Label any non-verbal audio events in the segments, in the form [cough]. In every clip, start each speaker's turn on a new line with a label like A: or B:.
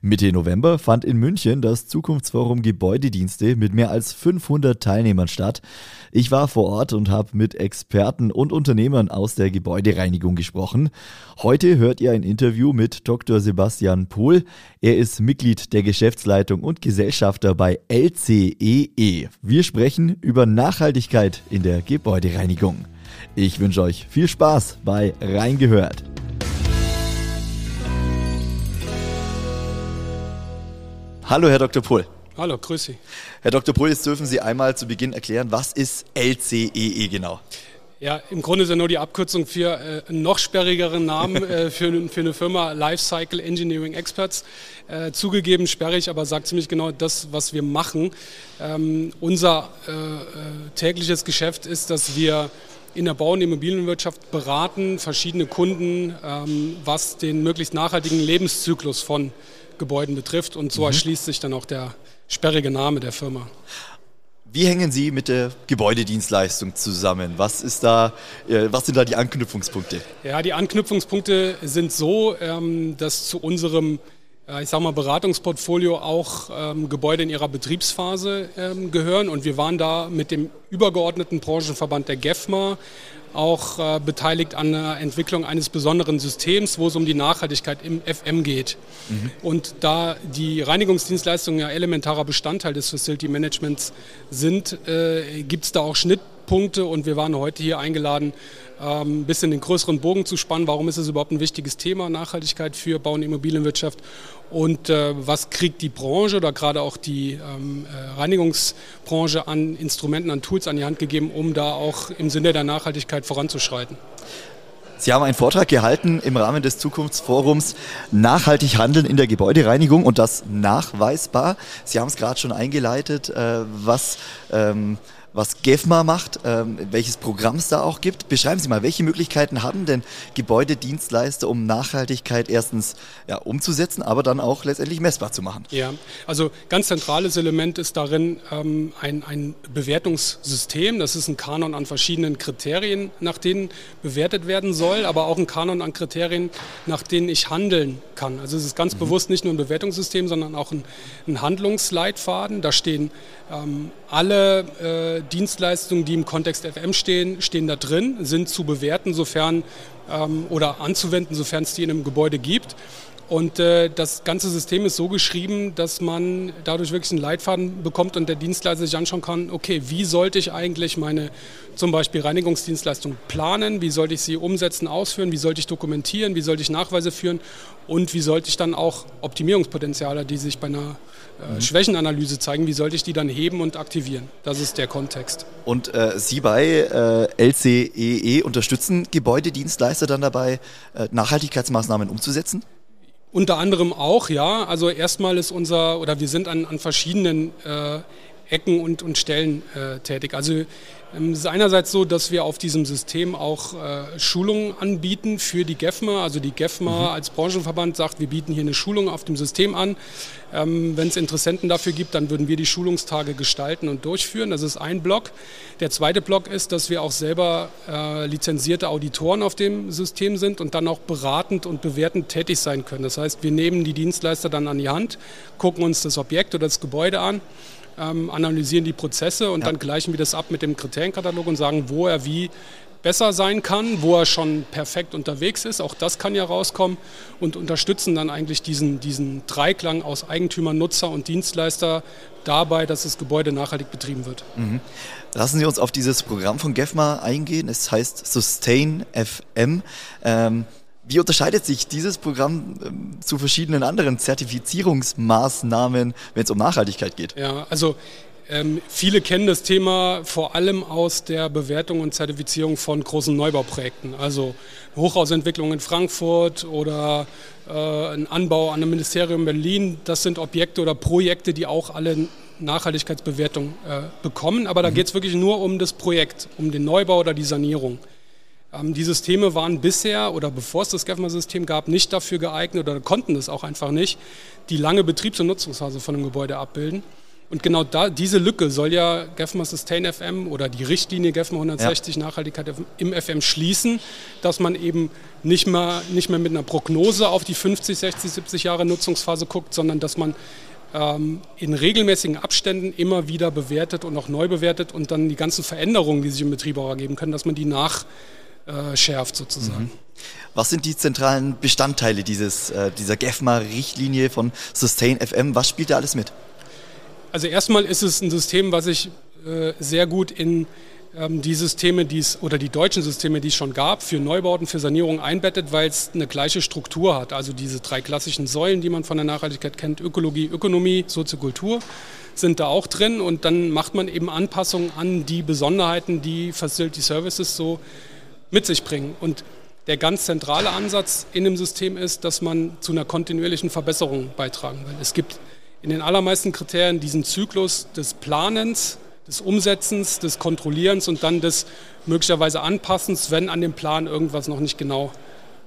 A: Mitte November fand in München das Zukunftsforum Gebäudedienste mit mehr als 500 Teilnehmern statt. Ich war vor Ort und habe mit Experten und Unternehmern aus der Gebäudereinigung gesprochen. Heute hört ihr ein Interview mit Dr. Sebastian Pohl. Er ist Mitglied der Geschäftsleitung und Gesellschafter bei LCEE. E. Wir sprechen über Nachhaltigkeit in der Gebäudereinigung. Ich wünsche euch viel Spaß bei Reingehört. Hallo, Herr Dr. Pohl.
B: Hallo, grüß Sie.
A: Herr Dr. Pohl, jetzt dürfen Sie einmal zu Beginn erklären, was ist LCEE E genau?
B: Ja, im Grunde ist ja nur die Abkürzung für äh, einen noch sperrigeren Namen [laughs] äh, für, für eine Firma Lifecycle Engineering Experts. Äh, zugegeben sperrig, aber sagt ziemlich genau das, was wir machen. Ähm, unser äh, äh, tägliches Geschäft ist, dass wir in der Bau- und Immobilienwirtschaft beraten verschiedene Kunden, ähm, was den möglichst nachhaltigen Lebenszyklus von Gebäuden betrifft. Und so erschließt sich dann auch der sperrige Name der Firma.
A: Wie hängen Sie mit der Gebäudedienstleistung zusammen? Was, ist da, äh, was sind da die Anknüpfungspunkte?
B: Ja, die Anknüpfungspunkte sind so, ähm, dass zu unserem ich sag mal, Beratungsportfolio auch ähm, Gebäude in ihrer Betriebsphase ähm, gehören. Und wir waren da mit dem übergeordneten Branchenverband der GEFMA auch äh, beteiligt an der Entwicklung eines besonderen Systems, wo es um die Nachhaltigkeit im FM geht. Und da die Reinigungsdienstleistungen ja elementarer Bestandteil des Facility Managements sind, äh, gibt es da auch Schnittpunkte und wir waren heute hier eingeladen, ähm, ein bisschen den größeren Bogen zu spannen. Warum ist es überhaupt ein wichtiges Thema, Nachhaltigkeit für Bau- und Immobilienwirtschaft? Und äh, was kriegt die Branche oder gerade auch die ähm, äh, Reinigungsbranche an Instrumenten, an Tools an die Hand gegeben, um da auch im Sinne der Nachhaltigkeit voranzuschreiten?
A: Sie haben einen Vortrag gehalten im Rahmen des Zukunftsforums Nachhaltig handeln in der Gebäudereinigung und das nachweisbar. Sie haben es gerade schon eingeleitet, äh, was, ähm, was GEFMA macht, ähm, welches Programm es da auch gibt. Beschreiben Sie mal, welche Möglichkeiten haben denn Gebäudedienstleister, um Nachhaltigkeit erstens ja, umzusetzen, aber dann auch letztendlich messbar zu machen?
B: Ja, also ganz zentrales Element ist darin ähm, ein, ein Bewertungssystem. Das ist ein Kanon an verschiedenen Kriterien, nach denen bewertet werden soll, aber auch ein Kanon an Kriterien, nach denen ich handeln kann. Also es ist ganz bewusst nicht nur ein Bewertungssystem, sondern auch ein, ein Handlungsleitfaden. Da stehen ähm, alle äh, Dienstleistungen, die im Kontext FM stehen, stehen da drin, sind zu bewerten, sofern ähm, oder anzuwenden, sofern es die in einem Gebäude gibt. Und äh, das ganze System ist so geschrieben, dass man dadurch wirklich einen Leitfaden bekommt und der Dienstleister sich anschauen kann, okay, wie sollte ich eigentlich meine zum Beispiel Reinigungsdienstleistung planen, wie sollte ich sie umsetzen, ausführen, wie sollte ich dokumentieren, wie sollte ich Nachweise führen und wie sollte ich dann auch Optimierungspotenziale, die sich bei einer äh, Schwächenanalyse zeigen, wie sollte ich die dann heben und aktivieren. Das ist der Kontext.
A: Und äh, Sie bei äh, LCEE E unterstützen Gebäudedienstleister dann dabei, äh, Nachhaltigkeitsmaßnahmen umzusetzen?
B: Unter anderem auch, ja. Also erstmal ist unser, oder wir sind an, an verschiedenen äh, Ecken und, und Stellen äh, tätig. Also ähm, es ist einerseits so, dass wir auf diesem System auch äh, Schulungen anbieten für die GEFMA. Also die GEFMA als Branchenverband sagt, wir bieten hier eine Schulung auf dem System an. Ähm, Wenn es Interessenten dafür gibt, dann würden wir die Schulungstage gestalten und durchführen. Das ist ein Block. Der zweite Block ist, dass wir auch selber äh, lizenzierte Auditoren auf dem System sind und dann auch beratend und bewertend tätig sein können. Das heißt, wir nehmen die Dienstleister dann an die Hand, gucken uns das Objekt oder das Gebäude an ähm, analysieren die Prozesse und
A: Ja.
B: dann gleichen wir das ab mit dem Kriterienkatalog und sagen, wo er wie besser sein kann, wo er schon perfekt unterwegs ist. Auch das kann ja rauskommen und unterstützen dann eigentlich diesen, diesen Dreiklang aus Eigentümer, Nutzer und Dienstleister dabei, dass das Gebäude nachhaltig betrieben wird.
A: Lassen Sie uns auf dieses Programm von GEFMA eingehen. Es heißt Sustain FM. Ähm, wie unterscheidet sich dieses Programm ähm, zu verschiedenen anderen Zertifizierungsmaßnahmen, wenn es um Nachhaltigkeit geht?
B: Ja, also ähm, viele kennen das Thema vor allem aus der Bewertung und Zertifizierung von großen Neubauprojekten. Also Hochhausentwicklung in Frankfurt oder äh, ein Anbau an einem Ministerium in Berlin. Das sind Objekte oder Projekte, die auch alle Nachhaltigkeitsbewertung äh, bekommen. Aber da mhm. geht es wirklich nur um das Projekt, um den Neubau oder die Sanierung. Ähm, die Systeme waren bisher oder bevor es das GEFMA-System gab, nicht dafür geeignet oder konnten es auch einfach nicht, die lange Betriebs- und Nutzungsphase von einem Gebäude abbilden. Und genau da, diese Lücke soll ja GEFMA Sustain FM oder die Richtlinie GEFMA 160 ja. Nachhaltigkeit im FM schließen, dass man eben nicht mehr, nicht mehr mit einer Prognose auf die 50, 60, 70 Jahre Nutzungsphase guckt, sondern dass man ähm, in regelmäßigen Abständen immer wieder bewertet und auch neu bewertet und dann die ganzen Veränderungen, die sich im Betrieb auch ergeben können, dass man die nachschärft sozusagen. Mhm.
A: Was sind die zentralen Bestandteile dieses, äh, dieser GEFMA-Richtlinie von Sustain FM? Was spielt da alles mit?
B: Also erstmal ist es ein System, was sich äh, sehr gut in ähm, die Systeme, die es oder die deutschen Systeme, die es schon gab, für Neubauten, für Sanierung einbettet, weil es eine gleiche Struktur hat. Also diese drei klassischen Säulen, die man von der Nachhaltigkeit kennt, Ökologie, Ökonomie, Soziokultur, sind da auch drin und dann macht man eben Anpassungen an die Besonderheiten, die Facility Services so mit sich bringen. Und der ganz zentrale Ansatz in dem System ist, dass man zu einer kontinuierlichen Verbesserung beitragen will. Es gibt in den allermeisten Kriterien diesen Zyklus des Planens, des Umsetzens, des Kontrollierens und dann des möglicherweise Anpassens, wenn an dem Plan irgendwas noch nicht genau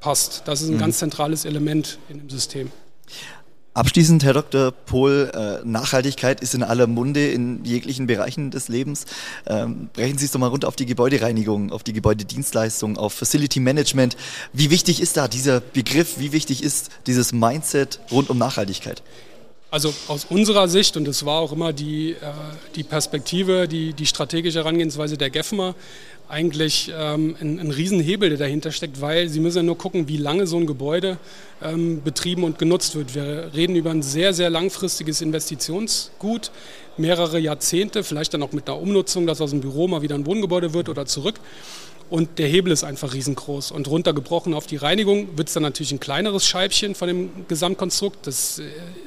B: passt. Das ist ein mhm. ganz zentrales Element in dem System.
A: Abschließend, Herr Dr. Pohl, äh, Nachhaltigkeit ist in aller Munde in jeglichen Bereichen des Lebens. Ähm, brechen Sie es doch mal runter auf die Gebäudereinigung, auf die Gebäudedienstleistung, auf Facility Management. Wie wichtig ist da dieser Begriff? Wie wichtig ist dieses Mindset rund um Nachhaltigkeit?
B: Also aus unserer Sicht, und das war auch immer die, äh, die Perspektive, die, die strategische Herangehensweise der GEFMA, eigentlich ähm, ein, ein Riesenhebel, der dahinter steckt, weil Sie müssen ja nur gucken, wie lange so ein Gebäude ähm, betrieben und genutzt wird. Wir reden über ein sehr, sehr langfristiges Investitionsgut, mehrere Jahrzehnte, vielleicht dann auch mit einer Umnutzung, dass aus dem Büro mal wieder ein Wohngebäude wird oder zurück. Und der Hebel ist einfach riesengroß. Und runtergebrochen auf die Reinigung wird es dann natürlich ein kleineres Scheibchen von dem Gesamtkonstrukt. Das äh,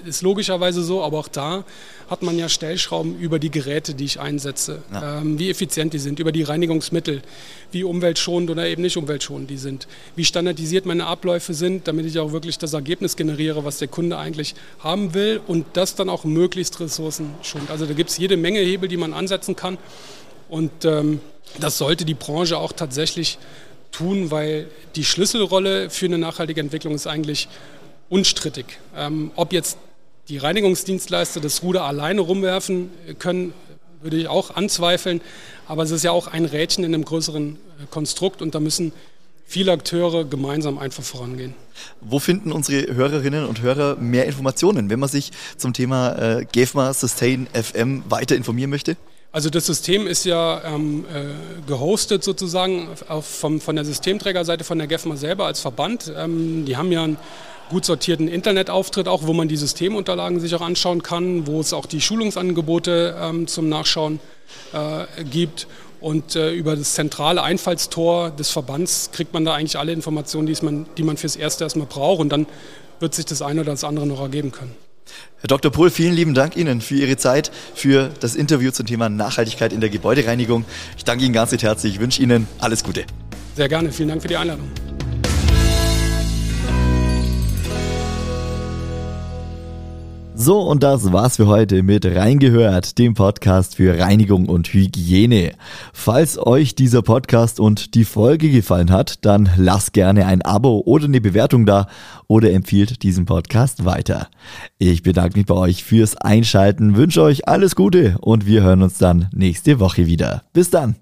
B: ist logischerweise so, aber auch da hat man ja Stellschrauben über die Geräte, die ich einsetze, ja. ähm, wie effizient die sind, über die Reinigungsmittel, wie umweltschonend oder eben nicht umweltschonend die sind, wie standardisiert meine Abläufe sind, damit ich auch wirklich das Ergebnis generiere, was der Kunde eigentlich haben will und das dann auch möglichst ressourcenschonend. Also da gibt es jede Menge Hebel, die man ansetzen kann. Und ähm, das sollte die Branche auch tatsächlich tun, weil die Schlüsselrolle für eine nachhaltige Entwicklung ist eigentlich unstrittig. Ähm, ob jetzt die Reinigungsdienstleister das Ruder alleine rumwerfen können, würde ich auch anzweifeln. Aber es ist ja auch ein Rädchen in einem größeren äh, Konstrukt und da müssen viele Akteure gemeinsam einfach vorangehen.
A: Wo finden unsere Hörerinnen und Hörer mehr Informationen, wenn man sich zum Thema äh, GEFMA Sustain FM weiter informieren möchte?
B: Also das System ist ja ähm, äh, gehostet sozusagen auf, vom, von der Systemträgerseite von der GEFMA selber als Verband. Ähm, die haben ja einen gut sortierten Internetauftritt auch, wo man die Systemunterlagen sich auch anschauen kann, wo es auch die Schulungsangebote ähm, zum Nachschauen äh, gibt. Und äh, über das zentrale Einfallstor des Verbands kriegt man da eigentlich alle Informationen, die man, die man fürs Erste erstmal braucht. Und dann wird sich das eine oder das andere noch ergeben können.
A: Herr Dr. Pohl, vielen lieben Dank Ihnen für Ihre Zeit, für das Interview zum Thema Nachhaltigkeit in der Gebäudereinigung. Ich danke Ihnen ganz herzlich. Ich wünsche Ihnen alles Gute.
B: Sehr gerne. Vielen Dank für die Einladung.
A: So, und das war's für heute mit Reingehört, dem Podcast für Reinigung und Hygiene. Falls euch dieser Podcast und die Folge gefallen hat, dann lasst gerne ein Abo oder eine Bewertung da oder empfiehlt diesen Podcast weiter. Ich bedanke mich bei euch fürs Einschalten, wünsche euch alles Gute und wir hören uns dann nächste Woche wieder. Bis dann!